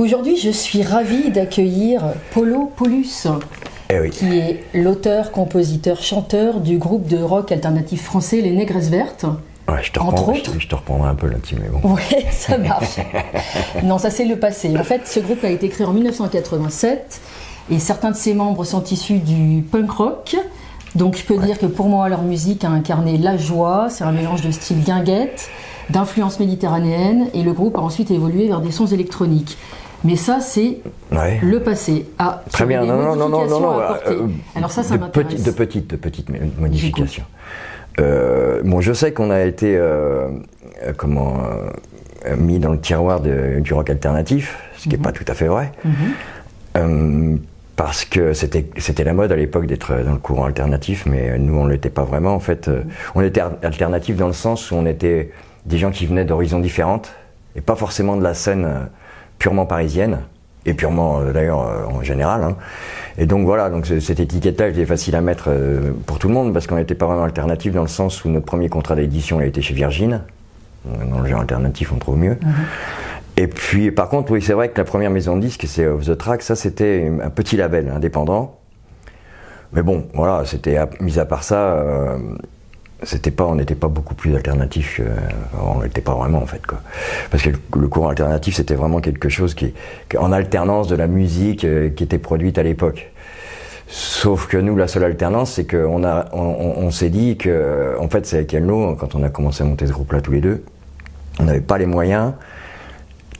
Aujourd'hui, je suis ravie d'accueillir Polo Paulus, Eh oui. qui est l'auteur, compositeur, chanteur du groupe de rock alternatif français Les Négresses Vertes. Ouais, je te, Entre je, autres. je te reprendrai un peu là-dessus, mais bon. Ouais, ça marche. non, ça c'est le passé. En fait, ce groupe a été créé en 1987 et certains de ses membres sont issus du punk rock. Donc je peux dire que pour moi, leur musique a incarné la joie. C'est un mélange de style guinguette, d'influence méditerranéenne et le groupe a ensuite évolué vers des sons électroniques. Mais ça, c'est Ouais. le passé. Ah, Très bien, non, non, non, non, non, euh, euh, Alors ça, ça de m'intéresse. petites, de petites, de petites mo- modifications. Euh, bon, je sais qu'on a été, euh, comment, mis dans le tiroir de- du rock alternatif, ce qui n'est pas tout à fait vrai. Euh, parce que c'était la mode à l'époque d'être dans le courant alternatif, mais nous on l'était pas vraiment. En fait, on était alternatif dans le sens où on était des gens qui venaient d'horizons différentes et pas forcément de la scène purement parisienne et purement euh, d'ailleurs euh, en général. hein. Et donc voilà, donc ce- cette étiquette-là était facile à mettre euh, pour tout le monde parce qu'on n'était pas vraiment alternatif dans le sens où notre premier contrat d'édition a été chez Virgin. Dans le genre alternatif, on trouve mieux. Et puis, par contre, oui, c'est vrai que la première maison de disques, c'est Off the Track, ça c'était un petit label indépendant. Mais bon, voilà, c'était, mis à part ça, euh, c'était pas, on n'était pas beaucoup plus alternatif, que- on n'était pas vraiment en fait, quoi. Parce que le, courant alternatif, c'était vraiment quelque chose qui, en alternance de la musique euh, qui était produite à l'époque. Sauf que nous, la seule alternance, c'est qu'on on, on- s'est dit que, en fait, c'est avec Elno, quand on a commencé à monter ce groupe-là tous les deux, on n'avait pas les moyens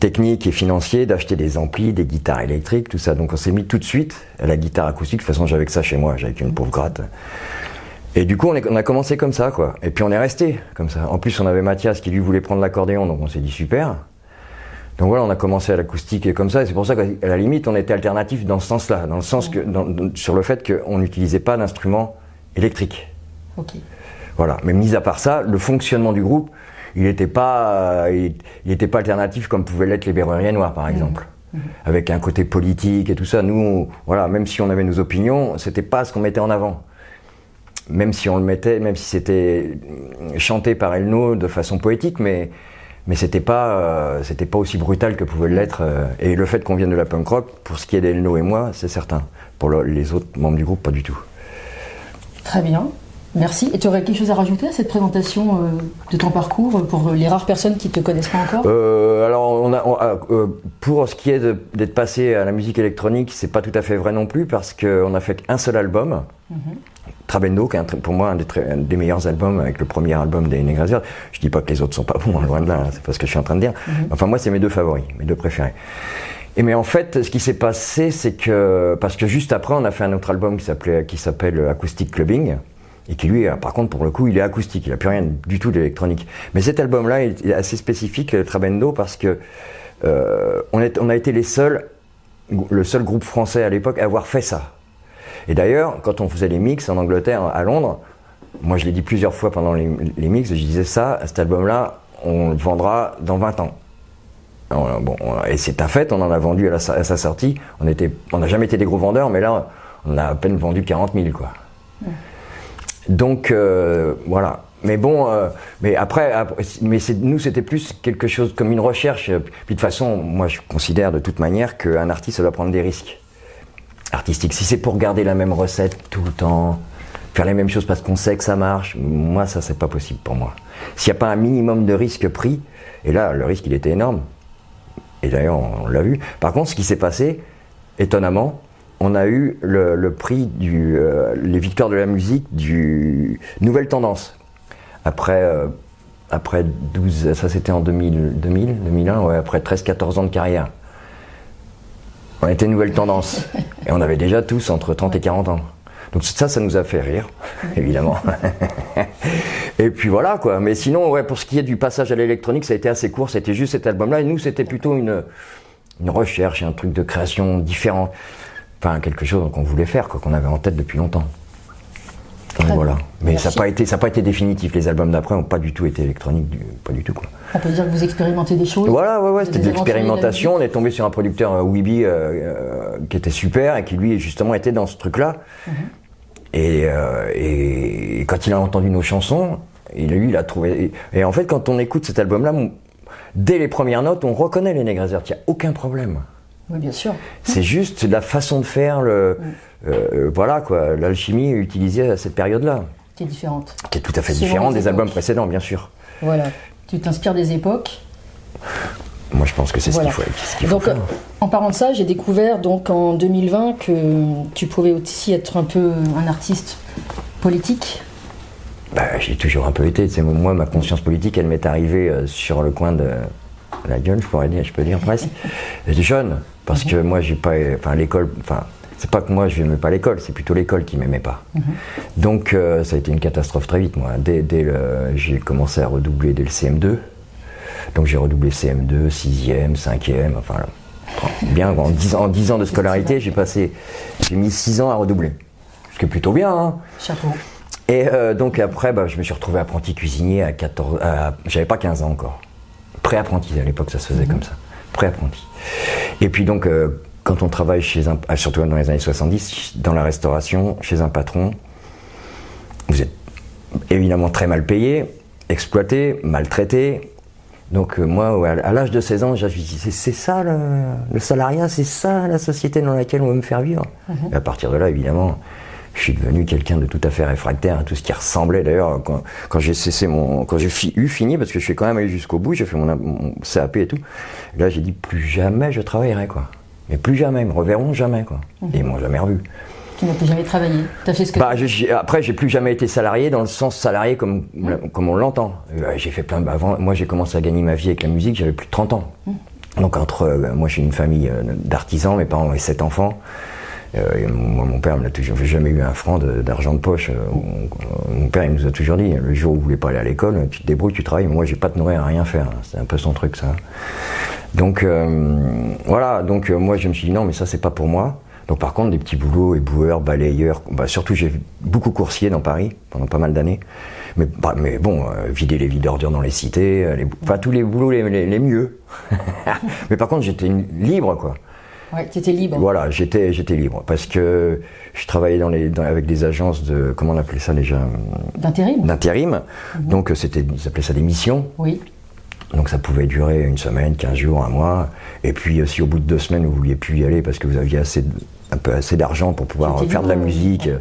techniques et financiers d'acheter des amplis, des guitares électriques, tout ça. Donc on s'est mis tout de suite à la guitare acoustique. De toute façon, j'avais que ça chez moi, j'avais qu'une pauvre gratte. Et du coup, on, est- on a commencé comme ça, quoi. Et puis on est resté comme ça. En plus, on avait Mathias qui lui voulait prendre l'accordéon, donc on s'est dit super. Donc voilà, on a commencé à l'acoustique et comme ça. Et c'est pour ça qu'à la limite, on était alternatif dans ce sens-là, dans le sens que, dans- sur le fait qu'on n'utilisait pas d'instruments électriques. Ok. Voilà. Mais mis à part ça, le fonctionnement du groupe, il n'était pas, euh, il, il était pas alternatif comme pouvaient l'être les Berruriers Noirs, par exemple. Avec un côté politique et tout ça. Nous, on- voilà, même si on avait nos opinions, c'était pas ce qu'on mettait en avant. Même si on le mettait, même si c'était euh, chanté par Elno de façon poétique, mais mais c'était pas euh, c'était pas aussi brutal que pouvait l'être. euh, et le fait qu'on vienne de la punk rock, pour ce qui est d'Elno et moi, c'est certain. Pour le- les autres membres du groupe, pas du tout. Très bien. Merci. Et tu aurais quelque chose à rajouter à cette présentation euh, de ton parcours pour les rares personnes qui ne te connaissent pas encore? Euh, alors, on a, on a- euh, pour ce qui est d'être passé à la musique électronique, c'est pas tout à fait vrai non plus parce qu'on a fait qu'un seul album, Trabendo, qui est pour moi un des, très- un des meilleurs albums avec le premier album des Vertes. Je dis pas que les autres sont pas bons, hein, loin de là, hein, c'est pas ce que je suis en train de dire. Enfin, moi, c'est mes deux favoris, mes deux préférés. Et mais en fait, ce qui s'est passé, c'est que parce que juste après, on a fait un autre album qui s'appelait qui s'appelle Acoustic Clubbing et qui lui, euh, par contre, pour le coup, il est acoustique, il a plus rien du tout d'électronique. Mais cet album-là il est assez spécifique, euh, Trabendo, parce que euh, on, est, on a été les seuls, le seul groupe français à l'époque à avoir fait ça. Et d'ailleurs, quand on faisait les mix en Angleterre, à Londres, moi je l'ai dit plusieurs fois pendant les, les mix, je disais ça, cet album-là, on le vendra dans 20 ans. Bon, et c'est un fait, on en a vendu à, la- à sa sortie. On n'a jamais été des gros vendeurs, mais là, on a à peine vendu 40 000, quoi. Donc euh, voilà. Mais bon, euh, mais après, après- mais nous c'était plus quelque chose comme une recherche. Puis de toute façon, moi je considère de toute manière qu'un artiste doit prendre des risques artistiques. Si c'est pour garder la même recette tout le temps, faire les mêmes choses parce qu'on sait que ça marche, moi ça c'est pas possible pour moi. S'il n'y a pas un minimum de risque pris, et là le risque il était énorme. Et d'ailleurs on l'a vu. Par contre, ce qui s'est passé, étonnamment, on a eu le, le prix du euh, les victoires de la musique du Nouvelle Tendance. Après euh, après 12 ça c'était en 2000 2000 2001 ouais, après 13 14 ans de carrière. On était Nouvelle Tendance et on avait déjà tous entre 30 et 40 ans. Donc ça ça nous a fait rire évidemment. et puis voilà quoi, mais sinon ouais pour ce qui est du passage à l'électronique, ça a été assez court, c'était juste cet album là et nous c'était plutôt une une recherche, un truc de création différent. Enfin, quelque chose qu'on voulait faire, quoi, qu'on avait en tête depuis longtemps. Voilà. Mais ça n'a pas été, ça a pas été définitif. Les albums d'après n'ont pas du tout été électroniques, du- pas du tout quoi. On peut dire que vous expérimentez des choses Voilà, ouais, ouais, c'était de l'expérimentation. On est tombé sur un producteur euh, Weeby euh, euh, qui était super et qui lui justement était dans ce truc-là. Et, euh, et quand il a entendu nos chansons, et lui, il a trouvé. Et, et en fait, quand on écoute cet album-là, dès les premières notes, on reconnaît les Vertes. Il n'y a aucun problème. Oui, bien sûr. C'est juste la façon de faire, le, euh, voilà quoi, l'alchimie utilisée à cette période-là. Qui est différente. Qui est tout à fait différente des albums précédents, bien sûr. Voilà. Tu t'inspires des époques. Moi, je pense que c'est Voilà. ce qu'il faut, ce faut Donc, faire. en parlant de ça, j'ai découvert donc en 2020 que tu pouvais aussi être un peu un artiste politique. Bah, j'ai toujours un peu été. tu sais, moi, ma conscience politique, elle m'est arrivée euh, sur le coin de la gueule, je pourrais dire, je peux dire presque. Jeune, parce que moi, j'ai pas, enfin, l'école, enfin, c'est pas que moi, je n'aimais pas l'école, c'est plutôt l'école qui m'aimait pas. Donc, euh, ça a été une catastrophe très vite, moi. Dès, dès le, j'ai commencé à redoubler dès le CM2. Donc, j'ai redoublé CM2, 6e, 5e, enfin, là. bien, en 10 ans, en 10 ans de scolarité, j'ai passé, j'ai mis 6 ans à redoubler. Ce qui est plutôt bien, hein. Chapeau. Et euh, donc après, bah, je me suis retrouvé apprenti cuisinier à 14... à- J'avais pas 15 ans encore. Pré-apprenti, à l'époque ça se faisait comme ça. Pré-apprenti. Et puis donc, euh, quand on travaille chez un... ah, Surtout dans les années 70, dans la restauration, chez un patron, vous êtes évidemment très mal payé, exploité, maltraité. Donc euh, moi, à l'âge de 16 ans, j'ai dit, c'est ça le, le salariat, c'est ça la société dans laquelle on veut me faire vivre. Et à partir de là, évidemment, je suis devenu quelqu'un de tout à fait réfractaire à tout ce qui ressemblait. D'ailleurs, quand, quand j'ai cessé mon, quand j'ai fi- eu fini, parce que je suis quand même allé jusqu'au bout, j'ai fait mon, mon CAP et tout. Là, j'ai dit plus jamais je travaillerai quoi. Mais plus jamais, ils me reverront jamais quoi. Et ils m'ont jamais revu. Tu n'as plus jamais travaillé. As fait ce que Bah, j'ai- après, j'ai plus jamais été salarié dans le sens salarié comme, comme on l'entend. Euh, J'ai fait plein. bah, avant, moi, j'ai commencé à gagner ma vie avec la musique, j'avais plus de 30 ans. Donc, entre. euh, moi, j'ai une famille euh, d'artisans, mes parents avaient 7 enfants. Euh, et moi, mon père n'a toujours jamais eu un franc de- d'argent de, poche. Euh, Mon, père, il nous a toujours dit le jour où vous voulez pas aller à l'école, tu te débrouilles, tu travailles. Moi, j'ai pas te nourrir à rien faire. C'est un peu son truc, ça. Donc euh, voilà, donc euh, moi je me suis dit non mais ça c'est pas pour moi. Donc par contre des petits boulots, éboueurs, balayeurs, bah, surtout j'ai beaucoup coursier dans Paris pendant pas mal d'années. Mais, bah, mais bon, vider les vides d'ordures dans les cités, enfin tous les boulots les mieux. mais par contre j'étais libre quoi. Ouais, tu étais libre. Voilà, j'étais j'étais libre parce que je travaillais dans les, dans- avec des agences de comment on appelait ça déjà? D'intérim d'intérim. Donc euh, c'était ils appelaient ça des missions. Oui. Donc ça pouvait durer une semaine, 15 jours, un mois. Et puis euh, si au bout de deux semaines vous vouliez plus y aller parce que vous aviez assez, un peu assez d'argent pour pouvoir faire de la musique, ouais. euh,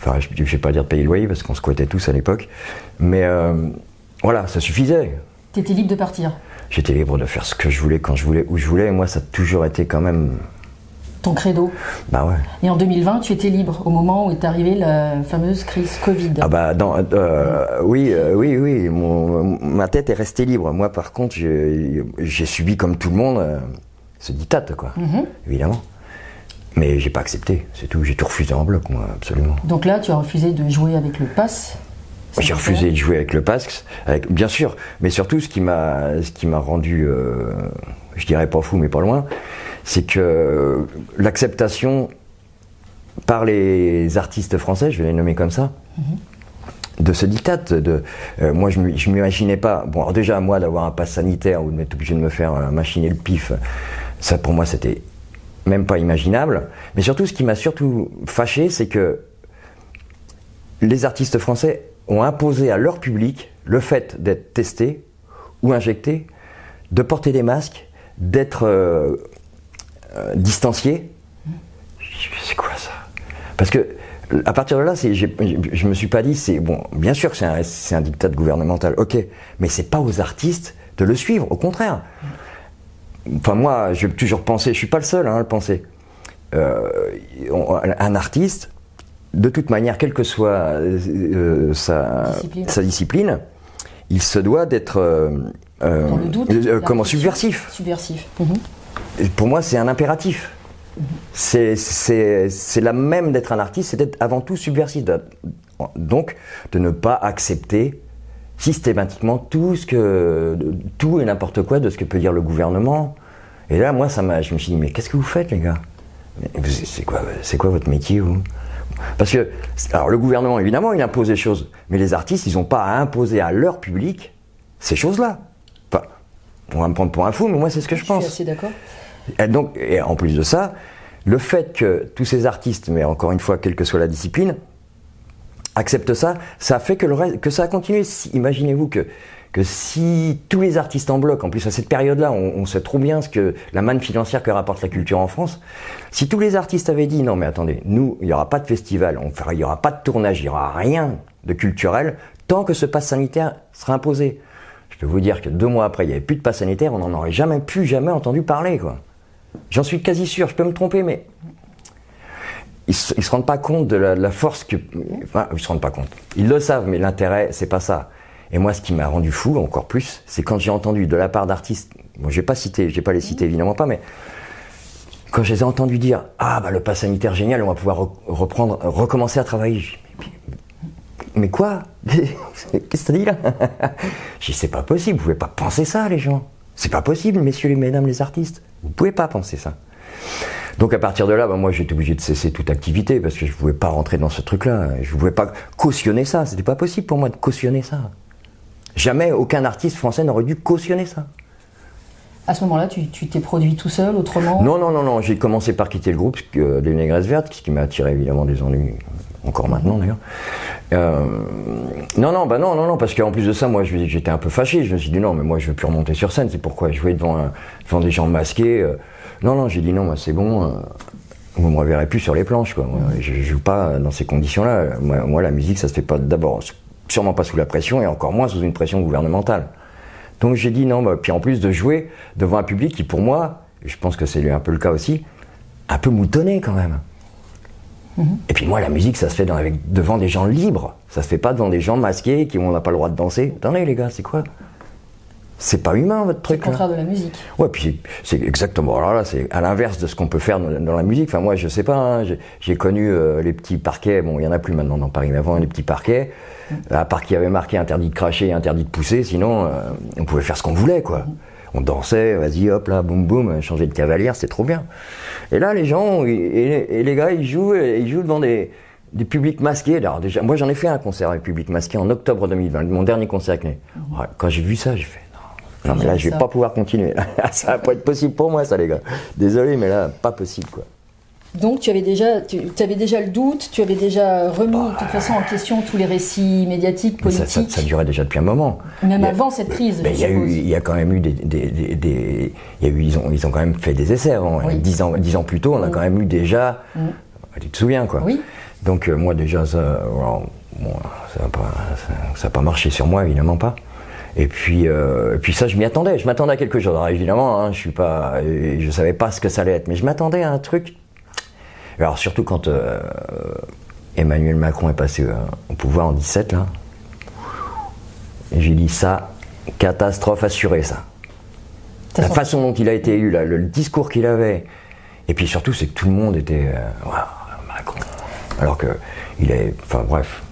enfin je ne vais pas dire de payer le loyer parce qu'on squattait tous à l'époque, mais euh, voilà, ça suffisait. Tu étais libre de partir. J'étais libre de faire ce que je voulais, quand je voulais, où je voulais. Et moi, ça a toujours été quand même. Ton credo. Bah ouais. Et en 2020, tu étais libre au moment où est arrivée la fameuse crise Covid. Ah bah dans, euh, oui, euh, oui, oui. Mon, ma tête est restée libre. Moi, par contre, j'ai subi comme tout le monde euh, ce diktat, quoi. Évidemment. Mais j'ai pas accepté. C'est tout. J'ai tout refusé en bloc, moi, absolument. Donc là, tu as refusé de jouer avec le pass. J'ai refusé de jouer avec le Pasx, avec, bien sûr, mais surtout ce qui m'a, ce qui m'a rendu, euh, je dirais pas fou, mais pas loin, c'est que l'acceptation par les artistes français, je vais les nommer comme ça, de ce diktat, de, euh, moi je ne m'imaginais pas, bon alors déjà moi d'avoir un pass sanitaire ou de m'être obligé de me faire euh, machiner le pif, ça pour moi c'était même pas imaginable, mais surtout ce qui m'a surtout fâché, c'est que les artistes français ont imposé à leur public le fait d'être testés ou injectés, de porter des masques, d'être euh, euh, distanciés. C'est quoi ça? Parce que à partir de là, je me suis pas dit, c'est bon, bien sûr que c'est un, un diktat gouvernemental, ok, mais c'est pas aux artistes de le suivre, au contraire. Enfin, moi, j'ai toujours pensé, je suis pas le seul hein, à le penser. Euh, un artiste, de toute manière, quelle que soit euh, sa, Discipline. sa discipline, il se doit d'être euh, euh, euh, comment subversif. Subversif. Mhm. Et pour moi, c'est un impératif. C'est- C'est la même d'être un artiste, c'est d'être avant tout subversif. Donc, de ne pas accepter systématiquement tout ce que tout et n'importe quoi de ce que peut dire le gouvernement. Et là, moi, ça m'a, je me suis dit, mais qu'est-ce que vous faites, les gars? C'est quoi, c'est quoi votre métier, vous? Parce que, alors, le gouvernement, évidemment, il impose des choses, mais les artistes, ils n'ont pas à imposer à leur public ces choses-là. Enfin, on va me prendre pour un fou, mais moi, c'est ce que je Je pense. suis assez d'accord. Et donc, et en plus de ça, le fait que tous ces artistes, mais encore une fois, quelle que soit la discipline, acceptent ça, ça fait que, le reste, que ça a continué. Imaginez-vous que, que si tous les artistes en bloc, en plus à cette période-là, on, sait trop bien ce que la manne financière que rapporte la culture en France, si tous les artistes avaient dit non mais attendez, nous, il n'y aura pas de festival, on fera, il n'y aura pas de tournage, il n'y aura rien de culturel tant que ce pass sanitaire sera imposé. Je peux vous dire que deux mois après, il n'y avait plus de pass sanitaire, on n'en aurait jamais plus jamais entendu parler quoi. J'en suis quasi sûr, je peux me tromper, mais ils se, se rendent pas compte de la, force que. Enfin, ils se rendent pas compte. Ils le savent, mais l'intérêt, c'est pas ça. Et moi, ce qui m'a rendu fou encore plus, c'est quand j'ai entendu de la part d'artistes. Bon, je vais pas citer, je vais pas les citer évidemment pas, mais quand je les ai entendus dire ah bah le pass sanitaire génial, on va pouvoir reprendre, recommencer à travailler. Mais quoi? Qu'est-ce que ça dit là? Je dis c'est pas possible, vous pouvez pas penser ça les gens. C'est pas possible, messieurs et mesdames les artistes. Vous pouvez pas penser ça. Donc à partir de là, bah, moi j'étais obligé de cesser toute activité parce que je ne pouvais pas rentrer dans ce truc-là. Je ne pouvais pas cautionner ça. C'était pas possible pour moi de cautionner ça. Jamais aucun artiste français n'aurait dû cautionner ça. À ce moment-là, tu t'es produit tout seul, autrement? Non, non, non, non. J'ai commencé par quitter le groupe euh, des Négresses Vertes, ce qui m'a attiré évidemment des ennuis, encore maintenant d'ailleurs. Euh, non, non, bah non, non, non, parce qu'en plus de ça, moi, j'étais un peu fâché. Je me suis dit non, mais moi, je veux plus remonter sur scène. C'est pourquoi jouer devant, devant des gens masqués. Euh, non, non, j'ai dit non, moi c'est bon, euh, vous me reverrez plus sur les planches. Quoi. je, ne joue pas dans ces conditions-là. Moi, la musique, ça se fait pas d'abord, sûrement pas sous la pression et encore moins sous une pression gouvernementale. Donc j'ai dit non, bah, puis en plus de jouer devant un public qui, pour moi, je pense que c'est un peu le cas aussi, un peu moutonné quand même. Mm-hmm. Et puis moi, la musique, ça se fait devant des gens libres. Ça se fait pas devant des gens masqués qui on n'a pas le droit de danser. Attendez les gars, c'est quoi? C'est pas humain votre truc. C'est le contraire de la musique. Ouais, puis c'est exactement. Alors là, c'est à l'inverse de ce qu'on peut faire dans, la musique. Enfin, moi, je sais pas. Hein, j'ai connu euh, les petits parquets. Bon, il y en a plus maintenant dans Paris, mais avant les petits parquets. Mm. À part qu'il y avait marqué interdit de cracher, et interdit de pousser. Sinon, euh, on pouvait faire ce qu'on voulait, quoi. Mm. On dansait, vas-y, hop là, boum boum, changer de cavalière, c'est trop bien. Et là, les gens et, les gars, ils jouent, ils jouent devant des, des publics masqués. Alors déjà, moi, j'en ai fait un concert avec public masqué en octobre 2020, mon dernier concert avec mm. Quand j'ai vu ça, j'ai fait non, mais là, je vais pas pouvoir continuer. ça va pas être possible pour moi, ça, les gars. Désolé, mais là, pas possible, quoi. Donc tu avais déjà, tu avais déjà le doute, tu avais déjà remis de toute bah, façon en question tous les récits médiatiques, politiques. Ça, ça, durait déjà depuis un moment. Même avant cette crise. il y a eu, il y a quand même eu des, des, il y a eu, ils ont, ils ont quand même fait des essais avant. Dix ans, dix ans plus tôt, on a quand même eu déjà. Mm. Tu te souviens quoi Oui. Donc euh, moi déjà ça, bon, ça n'a pas, ça, pas marché sur moi évidemment pas. Et puis, euh, puis ça, je m'y attendais. Je m'attendais à quelque chose. Alors évidemment, hein, je suis pas, je savais pas ce que ça allait être, mais je m'attendais à un truc. Alors surtout quand euh, Emmanuel Macron est passé euh, au pouvoir en 17 là, j'ai dit ça, catastrophe assurée ça. La façon dont il a été élu, là, le, discours qu'il avait, et puis surtout c'est que tout le monde était Macron, alors que il est, enfin bref.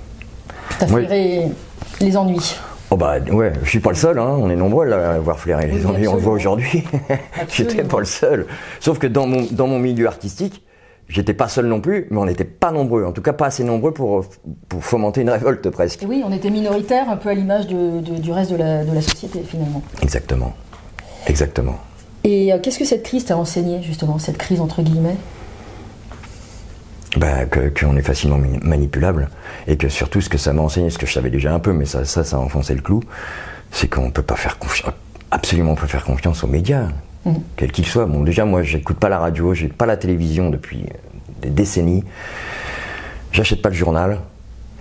T'as flairé les ennuis. Oh bah ouais, je suis pas le seul, hein. on est nombreux à avoir flairé les ennuis, on le voit aujourd'hui. j'étais pas le seul. Sauf que dans mon, dans mon milieu artistique, j'étais pas seul non plus, mais on n'était pas nombreux, en tout cas pas assez nombreux pour, pour fomenter une révolte presque. oui, on était minoritaire, un peu à l'image de, du reste de la, de la société finalement. Exactement, exactement. Et euh, qu'est-ce que cette crise t'a enseigné justement, cette crise entre guillemets? Bah, qu'on est facilement manipulable et que surtout ce que ça m'a enseigné, ce que je savais déjà un peu, mais ça, ça, ça a enfoncé le clou, c'est qu'on peut pas faire confiance, absolument pas faire confiance aux médias, mmh. quels qu'ils soient. Bon, déjà, moi, j'écoute pas la radio, j'ai pas la télévision depuis des décennies. J'achète pas le journal,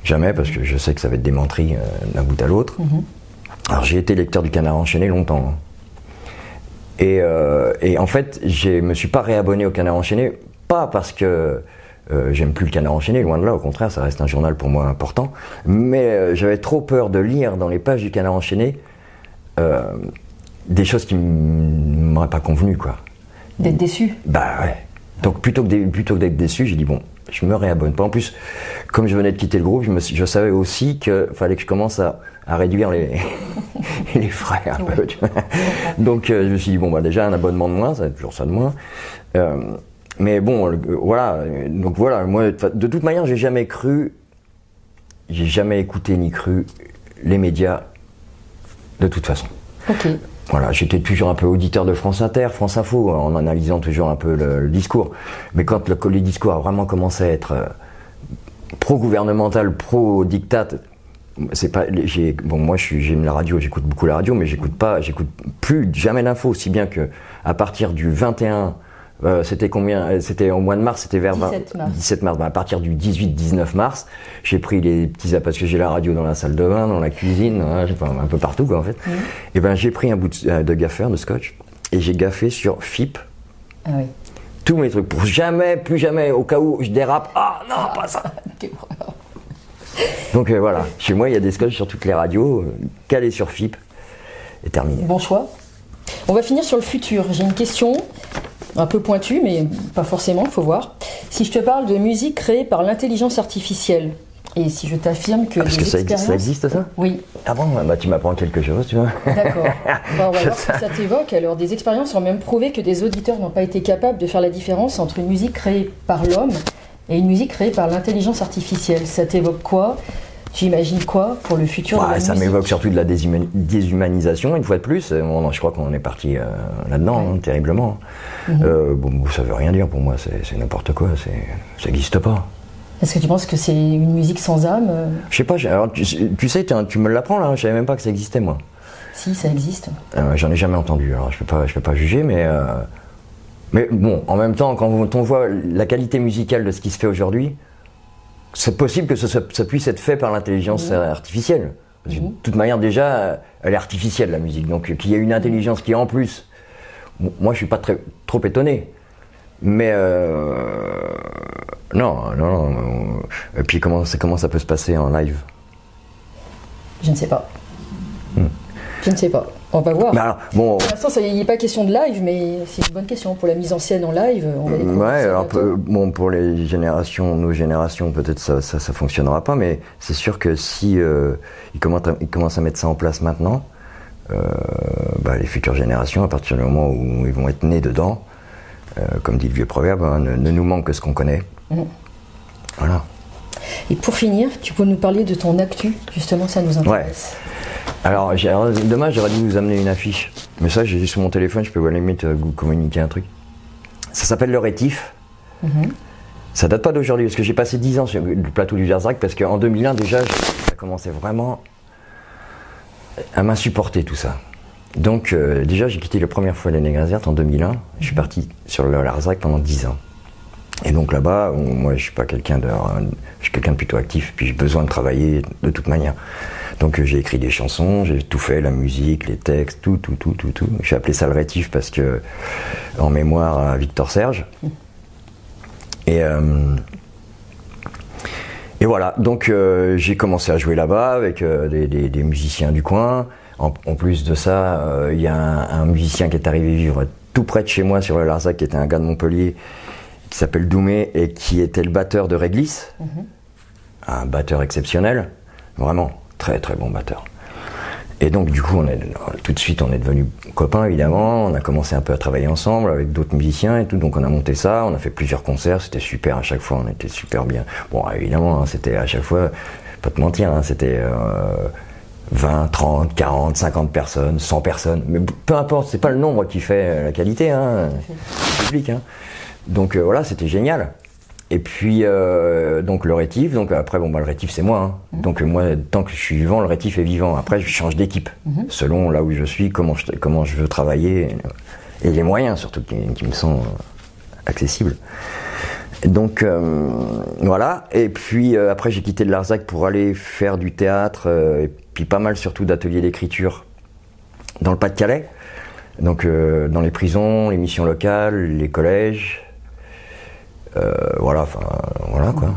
jamais, parce que je sais que ça va être démenti euh, d'un bout à l'autre. Mmh. Alors, j'ai été lecteur du Canard enchaîné longtemps. Hein. Et, euh, et, en fait, je me suis pas réabonné au Canard enchaîné, pas parce que euh, j'aime plus le canard enchaîné, loin de là, au contraire, ça reste un journal pour moi important. Mais euh, j'avais trop peur de lire dans les pages du canard enchaîné euh, des choses qui ne m'auraient pas convenu, quoi. D'être déçu Bah ouais. Donc plutôt que plutôt que d'être déçu, j'ai dit bon, je me réabonne pas. En plus, comme je venais de quitter le groupe, je, me, je savais aussi qu'il fallait que je commence à, à réduire les, les frais un peu. Donc je me suis dit bon bah déjà un abonnement de moins, ça toujours ça de moins. Mais bon, voilà. Donc voilà, moi, de toute manière, j'ai jamais cru, j'ai jamais écouté ni cru les médias de toute façon. Ok. Voilà, j'étais toujours un peu auditeur de France Inter, France Info, en analysant toujours un peu le, discours. Mais quand le, les discours a vraiment commencé à être euh, pro-gouvernemental, pro-dictat, c'est pas, j'ai, bon, moi, j'aime la radio, j'écoute beaucoup la radio, mais j'écoute pas, j'écoute plus jamais d'infos, si bien que à partir du 21, euh, c'était combien euh, C'était au mois de mars, c'était vers 17 mars. 17 mars. Ben, à partir du 18-19 mars, j'ai pris les petits parce que j'ai la radio dans la salle de bain, dans la cuisine, hein, un peu partout quoi en fait. Et ben j'ai pris un bout de, euh, de gaffeur, de scotch, et j'ai gaffé sur FIP Ah oui. tous mes trucs pour jamais, plus jamais, au cas où je dérape. Ah non, pas ça. Donc euh, voilà, chez moi il y a des scotch sur toutes les radios, euh, calés sur FIP, et terminé. Bon choix. On va finir sur le futur. J'ai une question un peu pointue, mais pas forcément, faut voir. Si je te parle de musique créée par l'intelligence artificielle, et si je t'affirme que Parce des que ça, existe- ça expériences... existe ça Oui, Ah bon Bah tu m'apprends quelque chose, tu vois. d'accord. Bon, on va voir ce que ça t'évoque. Alors, des expériences ont même prouvé que des auditeurs n'ont pas été capables de faire la différence entre une musique créée par l'homme et une musique créée par l'intelligence artificielle. Ça t'évoque quoi? Tu imagines quoi pour le futur de la ça m'évoque surtout de la déshuma- déshumanisation, une fois de plus. Euh, bon, je crois qu'on est parti euh, là-dedans, hein, terriblement. Euh, bon, ça veut rien dire pour moi, c'est n'importe quoi, ça n'existe pas. Est-ce que tu penses que c'est une musique sans âme Je sais pas, alors, tu, tu sais, tu me l'apprends là, je savais même pas que ça existait moi. Si, ça existe. Euh, J'en ai jamais entendu, alors je peux pas, je peux pas juger, mais. euh, mais bon, en même temps, quand on voit la qualité musicale de ce qui se fait aujourd'hui, c'est possible que ça puisse être fait par l'intelligence euh, artificielle. Parce que De toute manière, déjà, euh, elle est artificielle la musique. Donc, euh, qu'il y ait une intelligence qui, en plus, moi, je suis pas très, trop étonné. Mais euh, non, non, non. Et puis, comment, ça peut se passer en live? Je ne sais pas. Je ne sais pas. On va voir. Bon, Pour l'instant, il n'est pas question de live, mais c'est une bonne question. Pour la mise en scène en live, on va découvrir Ouais, alors peu- bon pour les générations, nos générations, peut-être ça, ça, ça fonctionnera pas, mais c'est sûr que si euh, ils, commencent à, ils commencent à mettre ça en place maintenant, euh, bah, les futures générations, à partir du moment où ils vont être nés dedans, euh, comme dit le vieux proverbe, hein, ne, ne nous manque que ce qu'on connaît. Mhm. Voilà. Et pour finir, tu peux nous parler de ton actu, justement, ça nous intéresse. Alors, j'ai- alors, demain, j'aurais dû vous amener une affiche. Mais ça, j'ai sur mon téléphone, je peux la limite euh, vous communiquer un truc. Ça s'appelle Le Rétif. Ça date pas d'aujourd'hui, parce que j'ai passé 10 ans sur le plateau du Jarzac, parce qu'en 2001, déjà, ça commençait vraiment à m'insupporter tout ça. Donc, euh, déjà, j'ai quitté la première fois les Négrasières en 2001. Je suis parti sur le Larzac pendant 10 ans. Et donc là-bas, moi je suis pas quelqu'un de, je suis quelqu'un de plutôt actif, puis j'ai besoin de travailler de toute manière. Donc euh, j'ai écrit des chansons, j'ai tout fait, la musique, les textes, tout, tout, tout, tout, tout. J'ai appelé ça le rétif parce que en mémoire à Victor Serge. Et euh, et voilà, donc euh, j'ai commencé à jouer là-bas avec euh, des, musiciens du coin. En, plus de ça, euh, il y a un, un musicien qui est arrivé vivre tout près de chez moi sur le Larzac, qui était un gars de Montpellier, qui s'appelle Doumé et qui était le batteur de Réglis. Un batteur exceptionnel, vraiment très très bon batteur. Et donc du coup, on est, tout de suite, on est devenus copains évidemment. On a commencé un peu à travailler ensemble avec d'autres musiciens et tout. Donc on a monté ça, on a fait plusieurs concerts, c'était super à chaque fois, on était super bien. Bon, évidemment, hein, c'était à chaque fois, pas te mentir, hein, c'était euh, 20, 30, 40, 50 personnes, 100 personnes. Mais peu importe, c'est pas le nombre qui fait euh, la qualité, hein, le public. Hein. Donc euh, voilà, c'était génial. Et puis euh, donc le rétif, donc après bon bah le rétif c'est moi. hein. Donc euh, moi tant que je suis vivant, le rétif est vivant. Après je change d'équipe selon là où je suis, comment je, comment je veux travailler et les moyens surtout qui, qui me sont euh, accessibles. Donc euh, voilà. Et puis euh, après j'ai quitté le Larzac pour aller faire du théâtre euh, et puis pas mal surtout d'ateliers d'écriture dans le Pas-de-Calais. Donc euh, dans les prisons, les missions locales, les collèges. Euh, voilà, enfin voilà quoi.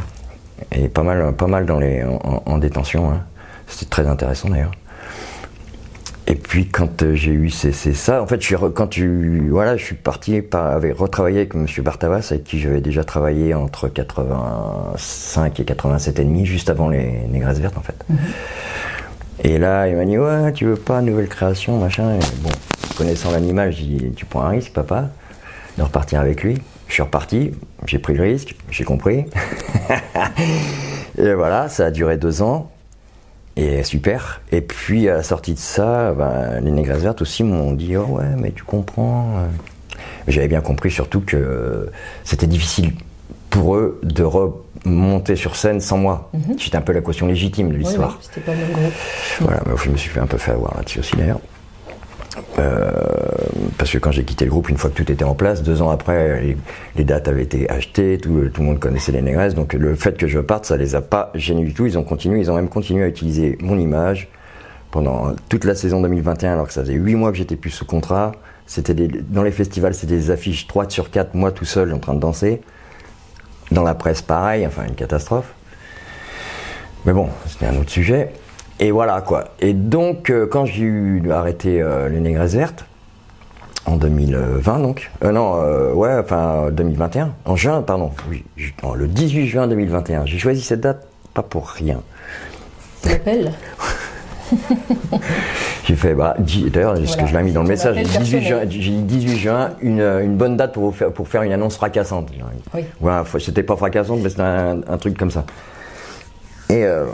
Et pas mal, pas mal dans les, en, en détention. hein. C'était très intéressant d'ailleurs. Et puis quand euh, j'ai eu c'est ça, en fait, je suis quand tu voilà, je suis parti par, avec retravailler avec Monsieur Bartavas, avec qui j'avais déjà travaillé entre 85 et 87 et demi, juste avant les Négresses vertes en fait. Et là, il m'a dit ouais, tu veux pas nouvelle création, machin? Et bon, connaissant l'animal, j'ai dit tu prends un risque, papa, de repartir avec lui. Je suis reparti, j'ai pris le risque, j'ai compris. et voilà, ça a duré deux ans. Et super. Et puis à la sortie de ça, ben, les Négresses vertes aussi m'ont dit oh ouais, mais tu comprends. J'avais bien compris surtout que c'était difficile pour eux de remonter sur scène sans moi. J'étais un peu la caution légitime de Oui, oui, l'histoire. c'était pas le même groupe. Voilà, mais je me suis fait un peu fait avoir là-dessus aussi d'ailleurs. Euh, parce que quand j'ai quitté le groupe, une fois que tout était en place, deux ans après, les, dates avaient été achetées, tout, tout le monde connaissait les négresses, donc le fait que je parte, ça les a pas gênés du tout. Ils ont continué, ils ont même continué à utiliser mon image pendant toute la saison 2021, alors que ça faisait huit mois que j'étais plus sous contrat. C'était dans les festivals, c'était des affiches 3 sur 4, moi tout seul en train de danser. Dans la presse, pareil, enfin une catastrophe. Mais bon, c'était un autre sujet. Et voilà quoi. Et donc, euh, quand j'ai eu arrêté euh, les Négresses Vertes, en 2020 donc, euh, non, euh, ouais, enfin 2021, en juin, pardon, oui, ju- non, le 18 juin 2021, j'ai choisi cette date pas pour rien. Tu l'appelles J'ai fait, bah, d'ailleurs, ce Voilà, que je l'ai mis dans le c'est message, appel 18 juin, personnel. j'ai dit 18 juin, une, une bonne date pour, vous faire, pour faire une annonce fracassante. Oui. Ouais, faut- c'était pas fracassante, mais c'était un, un truc comme ça. Et euh,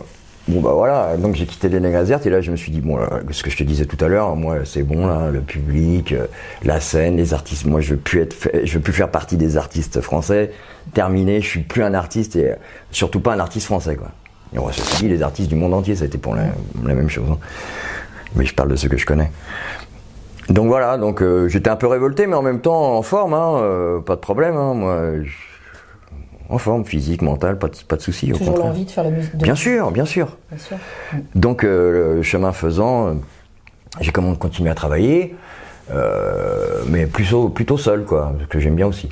bon, bah voilà, donc j'ai quitté les Vertes, et là je me suis dit, bon, là, ce que je te disais tout à l'heure, moi c'est bon, là, le public, euh, la scène, les artistes, moi je veux plus être, je veux plus faire partie des artistes français, terminé, je suis plus un artiste, et euh, surtout pas un artiste français, quoi. Et on ceci dit, les artistes du monde entier, ça a été pour la, même chose. hein. Mais je parle de ceux que je connais. Donc voilà, donc euh, j'étais un peu révolté, mais en même temps en forme, hein, euh, pas de problème. hein, moi, en forme, physique, mentale, pas de, pas de souci. au Toujours l'envie de faire la musique. de- Bien sûr, bien sûr. Bien sûr. Donc euh, le chemin faisant, euh, j'ai comment continué à travailler, euh, mais plutôt, plutôt seul, quoi, ce que j'aime bien aussi.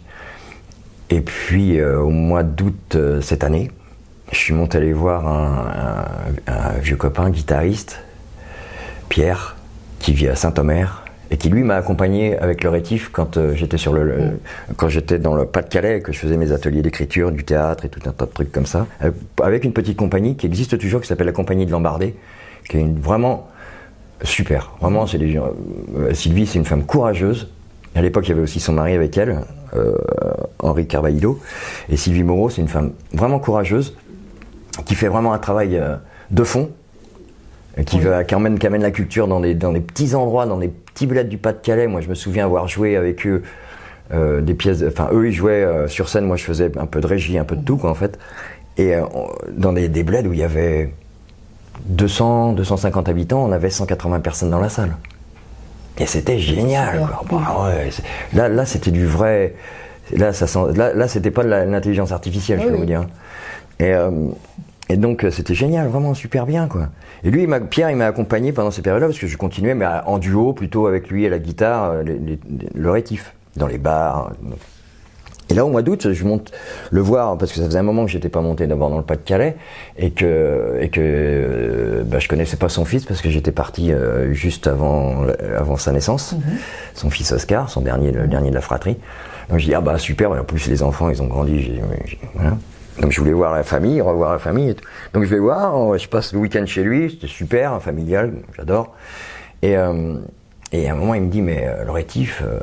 Et puis euh, au mois d'août cette année, je suis monté aller voir un, un- un vieux copain guitariste, Pierre, qui vit à Saint-Omer et qui lui m'a accompagné avec le rétif quand euh, j'étais sur le, le- quand j'étais dans le Pas-de-Calais que je faisais mes ateliers d'écriture, du théâtre et tout un tas de trucs comme ça, avec, avec une petite compagnie qui existe toujours qui s'appelle la compagnie de Lambardé, qui est une, vraiment super. Vraiment, c'est des gens. euh, Sylvie, c'est une femme courageuse. À l'époque, il y avait aussi son mari avec elle, euh, Henri Carvalho. Et Sylvie Moreau, c'est une femme vraiment courageuse, qui fait vraiment un travail euh, de fond, qui, va, qui, emmène, qui amène la culture dans des, dans des petits endroits, dans des petits bleds du Pas-de-Calais. Moi, je me souviens avoir joué avec eux euh, des pièces. Enfin, eux, ils jouaient euh, sur scène. Moi, je faisais un peu de régie, un peu de tout, quoi, en fait. Et euh, dans des, des bleds où il y avait 200, 250 habitants, on avait 180 personnes dans la salle. Et c'était génial. quoi. Bah ouais, là, là c'était du vrai. Là, ça sent- là, là c'était pas de l'intelligence artificielle, je Oui, peux vous dire. Et, et donc, euh, c'était génial, vraiment super bien, quoi. Et lui, il m'a- Pierre, il m'a accompagné pendant ces périodes-là parce que je continuais, mais en duo, plutôt avec lui à la guitare, euh, les- les- le rétif, dans les bars. euh, et là, au mois d'août, je monte le voir parce que ça faisait un moment que j'étais pas monté d'abord dans le Pas-de-Calais et que et que bah, je connaissais pas son fils parce que j'étais parti euh, juste avant avant sa naissance. Son fils Oscar, son dernier le dernier de la fratrie. Donc je dis ah bah super. En plus les enfants ils ont grandi. j'ai- j'ai- voilà. Donc je voulais voir la famille, revoir la famille. Et tout. Donc je vais voir. on- Je passe le week-end chez lui. C'était super, familial. J'adore. Et euh, et à un moment il me dit mais euh, le rétif. euh,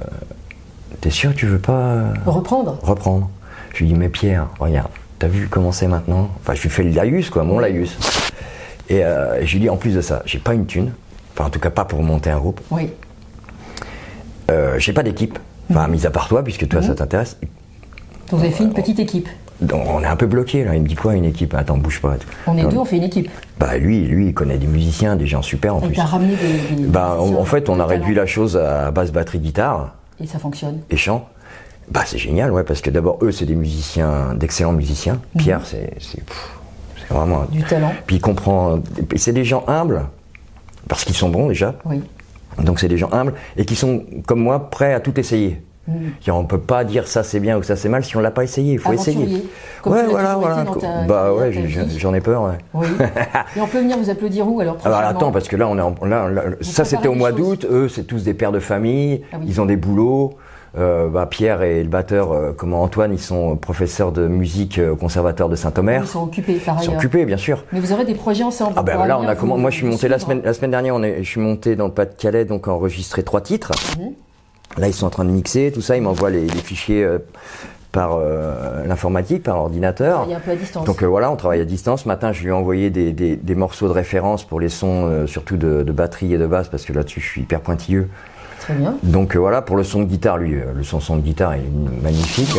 T'es sûr que tu veux pas Reprendre. reprendre? Je lui dis, mais Pierre, regarde, t'as vu comment c'est maintenant? Enfin, je lui fais le laïus, quoi, mon laïus. Et, euh, je lui dis, en plus de ça, j'ai pas une thune, enfin, en tout cas pas pour monter un groupe. Oui. J'ai pas d'équipe, enfin, mis à part toi, puisque toi, ça t'intéresse. Donc vous avez fait une petite équipe. On est un peu bloqué, là. Il me dit, quoi, une équipe? Attends, bouge pas. On est deux, on fait une équipe. Bah, lui, lui, il connaît des musiciens, des gens super, en Et plus. t'as ramené des. des Bah, en, fait, on a réduit talent. la chose à basse batterie guitare. Et ça fonctionne. et chant. Bah c'est génial, ouais, parce que d'abord eux c'est des musiciens, d'excellents musiciens. Pierre c'est c'est vraiment. Du talent. Puis il comprend. et C'est des gens humbles parce qu'ils sont bons déjà. Oui. Donc c'est des gens humbles et qui sont comme moi prêts à tout essayer. Mm. On peut pas dire ça c'est bien ou ça c'est mal si on l'a pas essayé. Il faut essayer. comme ouais, voilà, voilà. ta bah ouais, j'en ai peur. Ouais. Oui. Et on peut venir vous applaudir où alors Alors attends, parce que là, on est en, là, là, ça c'était au mois d'août. Eux, c'est tous des pères de famille. Ah oui. Ils ont des boulots. Euh, bah, Pierre et le batteur, euh, comment Antoine, ils sont professeurs de musique euh, au conservatoire de Saint-Omer. Ils sont occupés par Ils sont ailleurs. occupés, bien sûr. Mais vous aurez des projets ensemble. Ah ben pour là, on a comment Moi, je suis monté la semaine, la semaine dernière. On est, je suis monté dans le Pas-de-Calais, donc enregistré trois titres. Mhm. Là, ils sont en train de mixer, tout ça. Ils m'envoient les, les fichiers euh, par euh, l'informatique, par ordinateur. Il y a un peu à distance. Donc euh, voilà, on travaille à distance. Ce matin, je lui ai envoyé des, des- des morceaux de référence pour les sons, surtout de, de batterie et de basse, parce que là-dessus, je suis hyper pointilleux. Très bien. Donc voilà, pour le son de guitare, lui, le son, son de guitare est magnifique.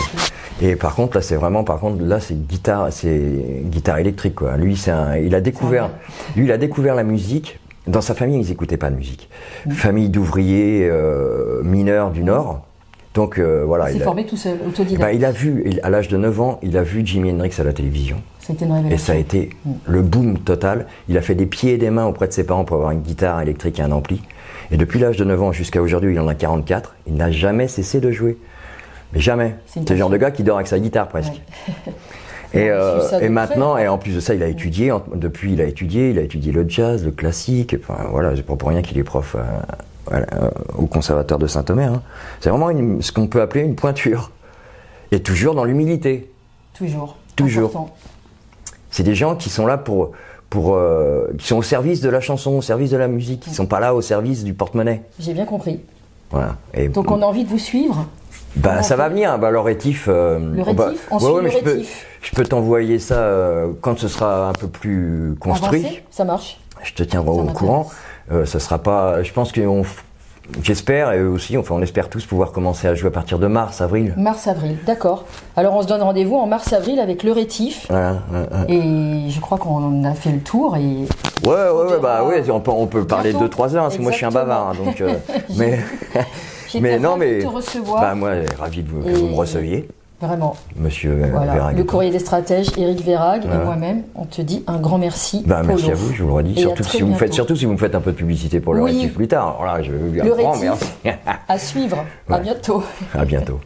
Et par contre, là, c'est vraiment, par contre, là, c'est guitare, c'est guitare électrique, quoi. Lui, c'est un, il a découvert, lui, il a découvert la musique. Dans sa famille, ils n'écoutaient pas de musique. Mm. Famille d'ouvriers euh, mineurs du Nord. Donc euh, voilà. Il s'est a- formé tout seul, autodidacte. bah, il a vu, il- à l'âge de 9 ans, il a vu Jimi Hendrix à la télévision. ça a été une Et révélation. ça a été le boom total. Il a fait des pieds et des mains auprès de ses parents pour avoir une guitare électrique et un ampli. Et depuis l'âge de 9 ans jusqu'à aujourd'hui, il en a 44. Il n'a jamais cessé de jouer. Mais jamais. C'est le genre de gars qui dort avec sa guitare presque. Ouais. Et, On a euh, et maintenant, et en plus de ça, il a étudié. en- Depuis, il a étudié. Il a étudié le jazz, le classique. Enfin voilà, c'est pas pour rien qu'il est prof euh, euh, au conservatoire de Saint-Omer. hein. C'est vraiment une- ce qu'on peut appeler une pointure. Et toujours dans l'humilité. Toujours. Toujours. C'est des gens qui sont là pour, pour euh, qui sont au service de la chanson, au service de la musique, qui sont pas là au service du porte-monnaie. J'ai bien compris. Voilà. Et Donc on a envie de vous suivre. Bah, ça va venir. Bah, le rétif. euh, Le on va- rétif, on suit le mais je peux, rétif. je peux t'envoyer ça euh, quand ce sera un peu plus construit. Avancé, ça marche. Je te tiendrai au courant. Euh, ça sera pas. Je pense qu'on. J'espère et aussi. Enfin, on espère tous pouvoir commencer à jouer à partir de mars, avril. Mars-avril, d'accord. Alors on se donne rendez-vous en mars-avril avec le rétif. Voilà, ouais, ouais. Et je crois qu'on a fait le tour et Ouais, ouais, ouais, bah ouais, on peut, on peut parler de 2-3 heures, parce que moi je suis un bavard, hein, donc. mais, j'étais mais non, mais. de te recevoir. Bah, moi, ravi de vous, que vous me receviez, Vraiment. monsieur euh, Voilà. Le courrier des stratèges, Eric Verrag et moi-même, on te dit un grand merci. Bah, merci à vous, je vous le redis. À Surtout si, vous me faites, surtout si vous me faites un peu de publicité pour le Oui. rétif plus tard. Alors là, je veux bien Le rétif. merci. À suivre. À Ouais. bientôt. à bientôt.